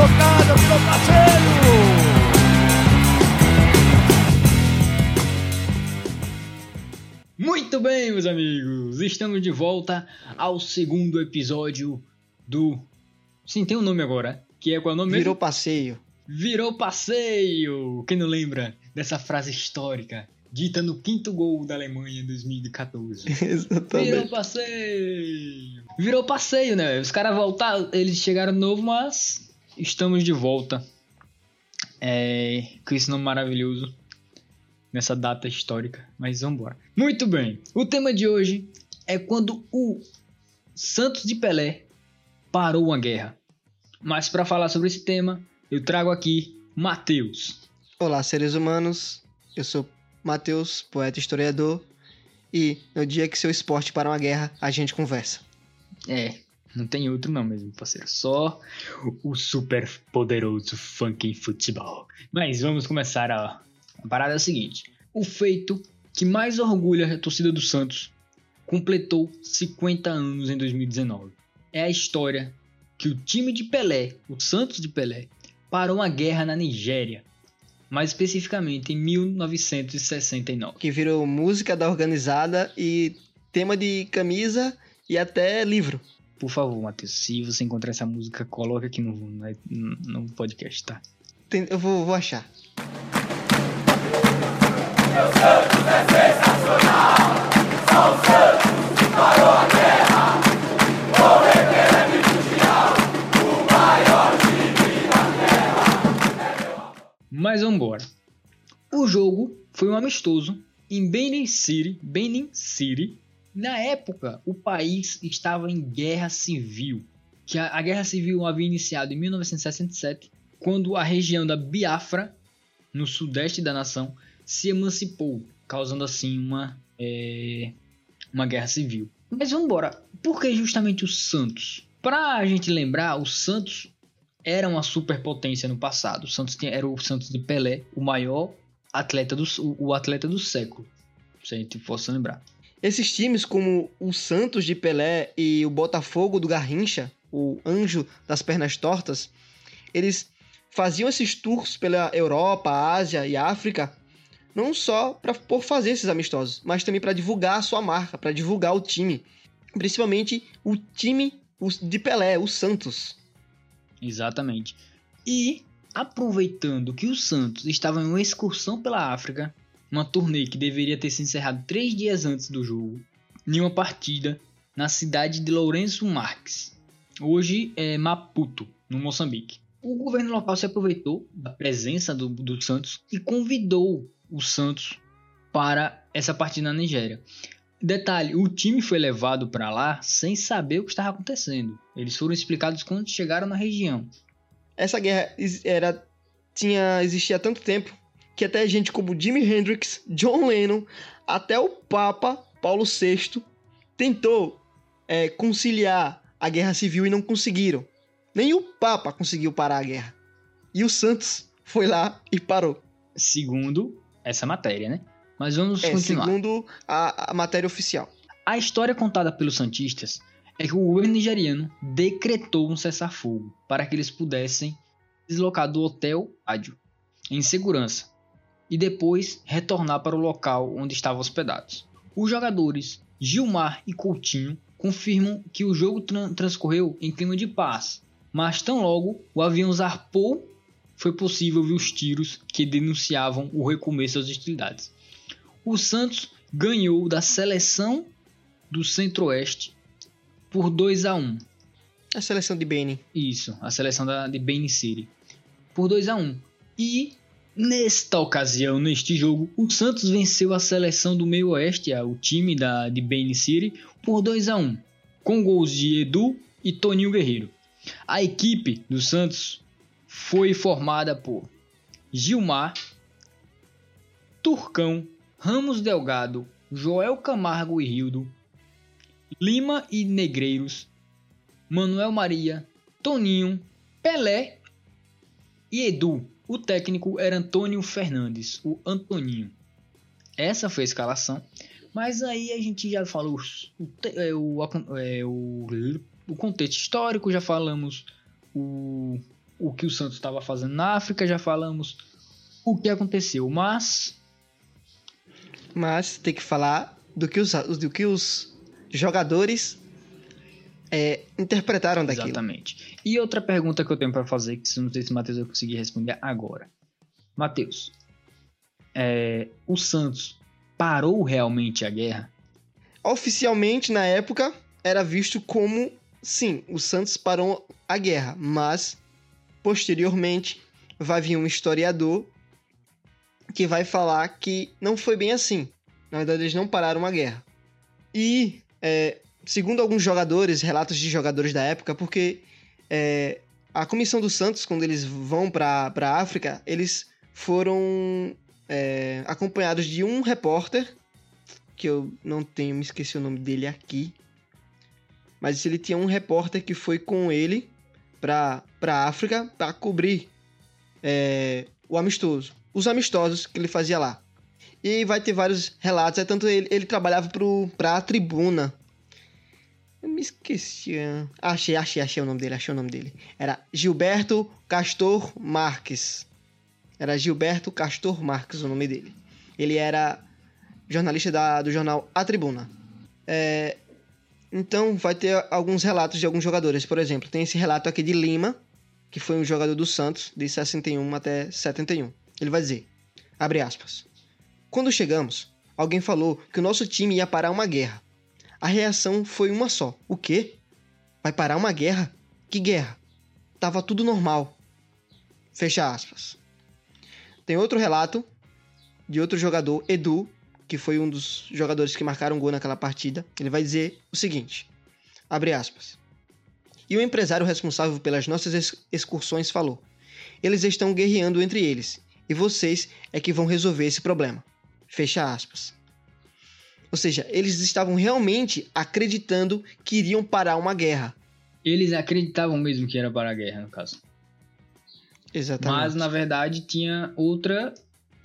tocada, virou passeio! Muito bem, meus amigos, estamos de volta ao segundo episódio do. Sim, tem um nome agora, que é qual é o nome Virou mesmo? passeio. Virou passeio! Quem não lembra dessa frase histórica, dita no quinto gol da Alemanha em 2014? Virou Exatamente. passeio! Virou passeio, né? Os caras voltaram, eles chegaram de novo, mas estamos de volta. É, com esse nome maravilhoso nessa data histórica. Mas vamos embora. Muito bem. O tema de hoje é quando o Santos de Pelé parou uma guerra. Mas para falar sobre esse tema, eu trago aqui Matheus. Olá, seres humanos. Eu sou Matheus, poeta e historiador. E no dia que seu esporte para uma guerra, a gente conversa. É, não tem outro não mesmo, parceiro. Só o super poderoso funky futebol. Mas vamos começar a... a parada é a seguinte. O feito que mais orgulha a torcida do Santos completou 50 anos em 2019. É a história que o time de Pelé, o Santos de Pelé, parou uma guerra na Nigéria. Mais especificamente em 1969. Que virou música da organizada e tema de camisa e até livro. Por favor, Matheus, se você encontrar essa música, coloca aqui no, no, no podcast, tá? Tem- Eu vou, vou achar. Mas vamos embora. O jogo foi um amistoso em Benin City, Benin City. Na época, o país estava em guerra civil. Que a, a guerra civil havia iniciado em 1967, quando a região da Biafra, no sudeste da nação, se emancipou, causando assim uma, é, uma guerra civil. Mas vamos embora. Por que justamente o Santos? Para a gente lembrar, o Santos era uma superpotência no passado. O Santos tinha- era o Santos de Pelé, o maior atleta do, o, atleta do século. Se a gente fosse lembrar. Esses times, como o Santos de Pelé e o Botafogo do Garrincha, o Anjo das Pernas Tortas, eles faziam esses tours pela Europa, Ásia e África, não só pra, por fazer esses amistosos, mas também para divulgar a sua marca, para divulgar o time. Principalmente o time de Pelé, o Santos. Exatamente. E aproveitando que o Santos estava em uma excursão pela África, uma turnê que deveria ter se encerrado três dias antes do jogo, em uma partida na cidade de Lourenço Marques, hoje é Maputo, no Moçambique. O governo local se aproveitou da presença do, do Santos e convidou o Santos para essa partida na Nigéria. Detalhe, o time foi levado para lá sem saber o que estava acontecendo. Eles foram explicados quando chegaram na região. Essa guerra era tinha existia há tanto tempo que até gente como Jimi Hendrix, John Lennon, até o Papa Paulo VI tentou é, conciliar a guerra civil e não conseguiram. Nem o Papa conseguiu parar a guerra. E o Santos foi lá e parou. Segundo essa matéria, né? Mas vamos É, continuar. segundo a, a matéria oficial. A história contada pelos Santistas é que o governo nigeriano decretou um cessar-fogo para que eles pudessem deslocar do hotel Ádio em segurança e depois retornar para o local onde estavam hospedados. Os jogadores Gilmar e Coutinho confirmam que o jogo tran- transcorreu em clima de paz, mas tão logo o avião zarpou, foi possível ver os tiros que denunciavam o recomeço das hostilidades. O Santos ganhou da seleção do Centro-Oeste por 2 a 1 A seleção de Benin. Isso, a seleção da, de Benin City. Por 2 a 1 E nesta ocasião, neste jogo, o Santos venceu a seleção do Meio Oeste, o time da, de Benin City, por 2 a 1 com gols de Edu e Toninho Guerreiro. A equipe do Santos foi formada por Gilmar, Turcão, Ramos Delgado, Joel Camargo e Rildo, Lima e Negreiros, Manuel Maria, Toninho, Pelé e Edu. O técnico era Antônio Fernandes, o Antoninho. Essa foi a escalação. Mas aí a gente já falou o, é, o, é, o, o contexto histórico, já falamos o, o que o Santos estava fazendo na África, já falamos o que aconteceu, mas Mas tem que falar do que os, do que os jogadores é, interpretaram daquilo. Exatamente. E outra pergunta que eu tenho para fazer, que não sei se o Matheus vai conseguir responder agora. Matheus, é, o Santos parou realmente a guerra? Oficialmente, na época, era visto como, sim, o Santos parou a guerra, mas, posteriormente, vai vir um historiador que vai falar que não foi bem assim. Na verdade, eles não pararam a guerra. E, é, segundo alguns jogadores, relatos de jogadores da época, porque é, a comissão do Santos, quando eles vão para a África, eles foram é, acompanhados de um repórter, que eu não tenho, me esqueci o nome dele aqui, mas ele tinha um repórter que foi com ele para a África para cobrir é, o amistoso, os amistosos que ele fazia lá. E vai ter vários relatos, é tanto ele, ele trabalhava para a tribuna. Eu me esqueci. Achei, achei, achei o nome dele, achei o nome dele. Era Gilberto Castor Marques. Era Gilberto Castor Marques o nome dele. Ele era jornalista da, do jornal A Tribuna. É, então vai ter alguns relatos de alguns jogadores. Por exemplo, tem esse relato aqui de Lima, que foi um jogador do Santos, de 61 até 71. Ele vai dizer, abre aspas, Quando chegamos, alguém falou que o nosso time ia parar uma guerra. A reação foi uma só. O quê? Vai parar uma guerra? Que guerra? Tava tudo normal. Fecha aspas. Tem outro relato de outro jogador, Edu, que foi um dos jogadores que marcaram gol naquela partida. Ele vai dizer o seguinte: abre aspas. E o empresário responsável pelas nossas excursões falou: Eles estão guerreando entre eles, e vocês é que vão resolver esse problema. Fecha aspas. Ou seja, eles estavam realmente acreditando que iriam parar uma guerra. Eles acreditavam mesmo que era para a guerra, no caso. Exatamente. Mas na verdade tinha outra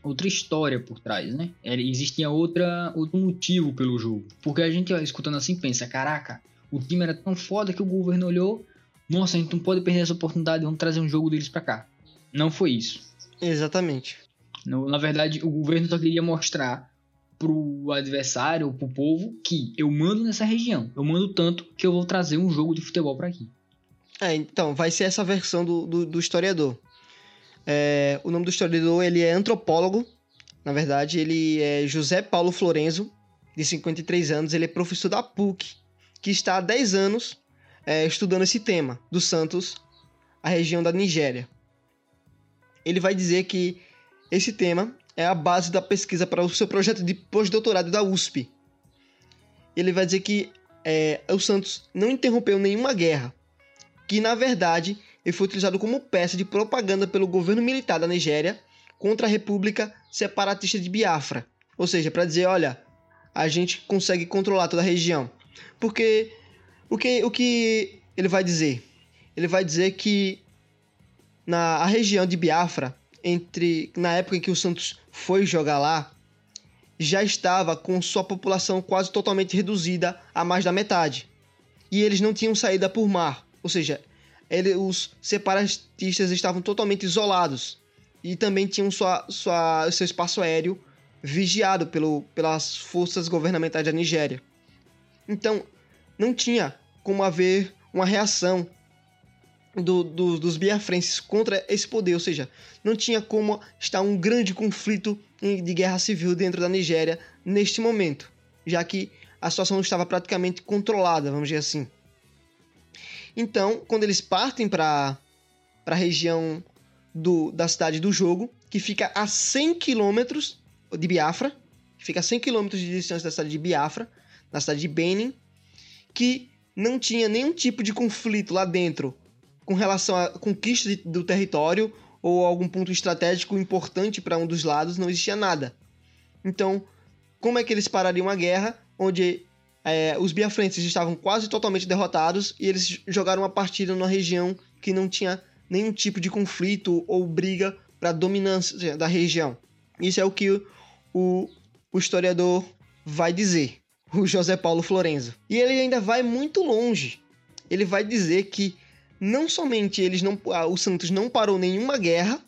outra história por trás, né? Existia outra outro motivo pelo jogo. Porque a gente ó, escutando assim pensa, caraca, o time era tão foda que o governo olhou, nossa, a gente não pode perder essa oportunidade, vamos trazer um jogo deles para cá. Não foi isso. Exatamente. No, na verdade, o governo só queria mostrar pro adversário, pro povo, que eu mando nessa região. Eu mando tanto que eu vou trazer um jogo de futebol para aqui. É, então, vai ser essa versão do, do, do historiador. É, o nome do historiador ele é antropólogo. Na verdade, ele é José Paulo Florenzo, de 53 anos. Ele é professor da PUC, que está há 10 anos é, estudando esse tema do Santos, a região da Nigéria. Ele vai dizer que esse tema é a base da pesquisa para o seu projeto de pós-doutorado da USP. Ele vai dizer que é, o Santos não interrompeu nenhuma guerra, que na verdade ele foi utilizado como peça de propaganda pelo governo militar da Nigéria contra a República Separatista de Biafra. Ou seja, para dizer, olha, a gente consegue controlar toda a região. Porque o que, o que ele vai dizer? Ele vai dizer que na a região de Biafra, entre na época em que o Santos foi jogar lá, já estava com sua população quase totalmente reduzida a mais da metade. E eles não tinham saída por mar, ou seja, ele, os separatistas estavam totalmente isolados e também tinham sua, sua, seu espaço aéreo vigiado pelo, pelas forças governamentais da Nigéria. Então, não tinha como haver uma reação do, do, dos biafrenses contra esse poder, ou seja, não tinha como estar um grande conflito de guerra civil dentro da Nigéria neste momento, já que a situação estava praticamente controlada, vamos dizer assim. Então, quando eles partem para a região do, da cidade do jogo, que fica a 100 quilômetros de Biafra, fica a 100 quilômetros de distância da cidade de Biafra, na cidade de Benin, que não tinha nenhum tipo de conflito lá dentro com relação à conquista de, do território ou algum ponto estratégico importante para um dos lados, não existia nada. Então, como é que eles parariam a guerra onde é, os biafrenses estavam quase totalmente derrotados e eles jogaram uma partida numa região que não tinha nenhum tipo de conflito ou briga para dominância da região? Isso é o que o, o historiador vai dizer, o José Paulo Florenzo. E ele ainda vai muito longe. Ele vai dizer que não somente eles não, ah, o Santos não parou nenhuma guerra,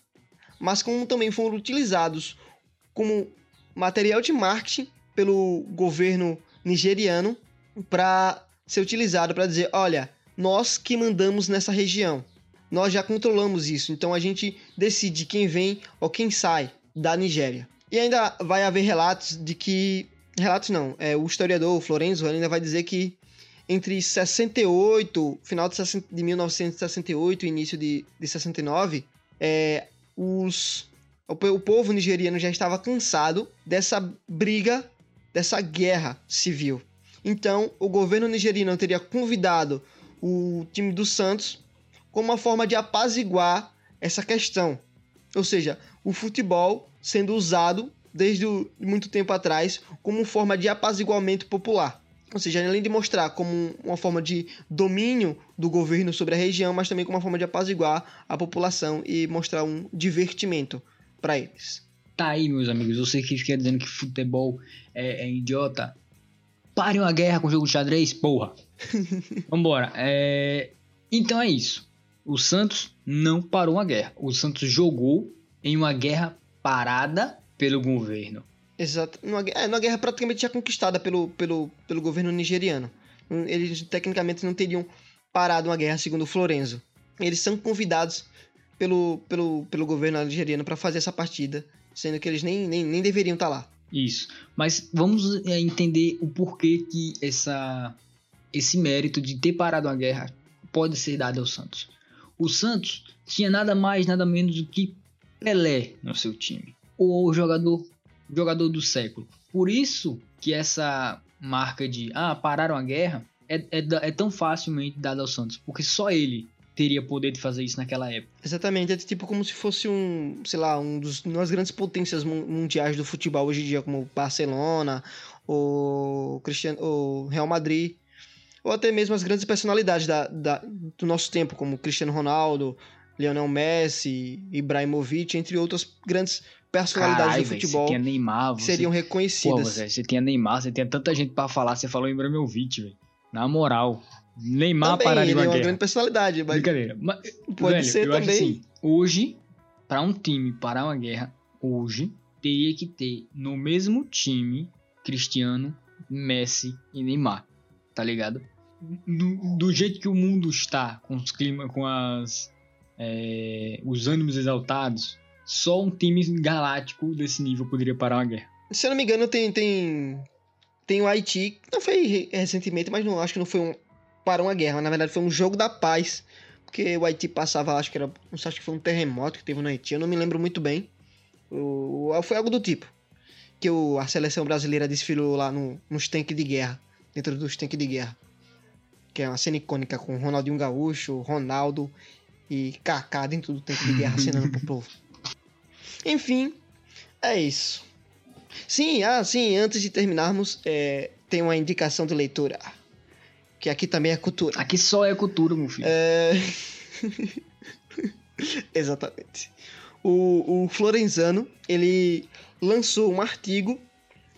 mas como também foram utilizados como material de marketing pelo governo nigeriano para ser utilizado para dizer, olha, nós que mandamos nessa região, nós já controlamos isso, então a gente decide quem vem ou quem sai da Nigéria. E ainda vai haver relatos de que relatos não, é o historiador Florenzo ainda vai dizer que entre 68, final de, de 1968 e início de, de 69, é, os, o, o povo nigeriano já estava cansado dessa briga, dessa guerra civil. Então, o governo nigeriano teria convidado o time do Santos como uma forma de apaziguar essa questão. Ou seja, o futebol sendo usado desde muito tempo atrás como forma de apaziguamento popular. Ou seja, além de mostrar como uma forma de domínio do governo sobre a região, mas também como uma forma de apaziguar a população e mostrar um divertimento para eles. Tá aí, meus amigos. Você que fica dizendo que futebol é, é idiota. Pare uma guerra com o jogo de xadrez, porra. Vambora. É... Então é isso. O Santos não parou uma guerra. O Santos jogou em uma guerra parada pelo governo. Exato. Numa, é, numa guerra praticamente já conquistada pelo, pelo, pelo governo nigeriano. Eles tecnicamente não teriam parado uma guerra, segundo Florenzo. Eles são convidados pelo, pelo, pelo governo nigeriano para fazer essa partida, sendo que eles nem, nem, nem deveriam estar tá lá. Isso. Mas vamos é, entender o porquê que essa, esse mérito de ter parado a guerra pode ser dado ao Santos. O Santos tinha nada mais, nada menos do que Pelé no seu time. O jogador jogador do século. Por isso que essa marca de ah, pararam a guerra é, é, é tão facilmente dada ao Santos, porque só ele teria poder de fazer isso naquela época. Exatamente, é tipo como se fosse um, sei lá, um dos das grandes potências mundiais do futebol hoje em dia, como Barcelona, o Cristiano, o Real Madrid, ou até mesmo as grandes personalidades da, da, do nosso tempo, como Cristiano Ronaldo, Lionel Messi, Ibrahimovic, entre outras grandes personalidades Carai, do futebol véio, Neymar, você... seriam reconhecidas. Pô, você tinha Neymar, você tinha tanta gente para falar, você falou Ibrahimovic, velho. Na moral. Neymar também, parar de ele é uma guerra. grande personalidade, mas Brincadeira. Mas, pode velho, ser também. Assim, hoje, para um time parar uma guerra, hoje teria que ter no mesmo time Cristiano, Messi e Neymar, tá ligado? Do, do jeito que o mundo está, com os climas, com as é, os ânimos exaltados, só um time galáctico desse nível poderia parar uma guerra. Se eu não me engano, tem, tem, tem o Haiti, não foi recentemente, mas não acho que não foi um para uma guerra, na verdade foi um jogo da paz, porque o Haiti passava, acho que era, não sei, acho que foi um terremoto que teve no Haiti, eu não me lembro muito bem. O, foi algo do tipo, que o, a seleção brasileira desfilou lá no, nos tanques de guerra, dentro dos tanques de guerra. Que é uma cena icônica com Ronaldinho Gaúcho, Ronaldo e Kaká dentro do tanque de guerra acenando pro povo. Enfim, é isso. Sim, ah, sim, antes de terminarmos, é, tem uma indicação de leitura. Que aqui também é cultura. Aqui só é cultura, meu filho. É... Exatamente. O, o Florenzano, ele lançou um artigo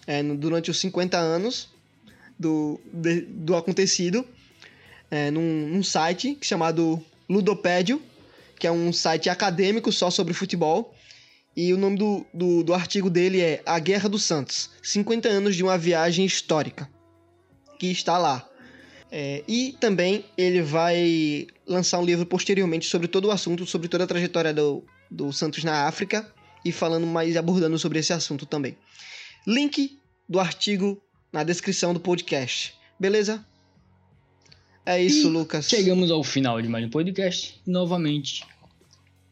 é, durante os 50 anos do, de, do acontecido é, num, num site chamado Ludopédio, que é um site acadêmico só sobre futebol. E o nome do, do, do, artigo dele é A Guerra dos Santos 50 anos de uma viagem histórica. Que está lá. É, e também ele vai lançar um livro posteriormente sobre todo o assunto, sobre toda a trajetória do, do Santos na África. E falando mais, abordando sobre esse assunto também. Link do artigo na descrição do podcast. Beleza? É isso, E Lucas. Chegamos ao final de mais um podcast. Novamente,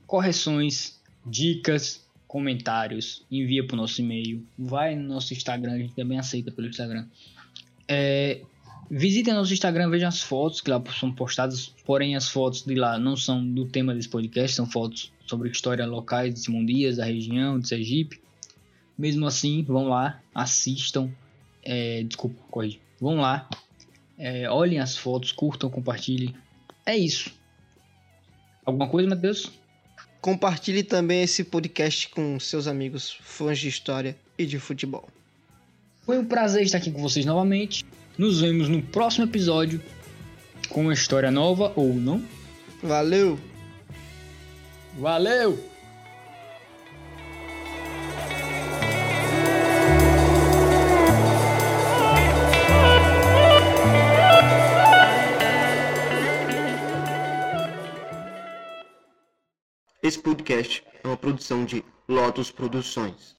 correções, dicas, comentários, envia para o nosso e-mail, vai no nosso Instagram, a gente também aceita pelo Instagram. É, visitem nosso Instagram, vejam as fotos que lá são postadas, porém as fotos de lá não são do tema desse podcast, são fotos sobre história locais de Simão Dias, da região, de Sergipe. Mesmo assim, vão lá, assistam, é, desculpa, corrige, vão lá, é, olhem as fotos, curtam, compartilhem. É isso. Alguma coisa, Matheus? Compartilhe também esse podcast com seus amigos fãs de história e de futebol. Foi um prazer estar aqui com vocês novamente. Nos vemos no próximo episódio com uma história nova ou não. Valeu! Valeu! Podcast é uma produção de Lotus Produções.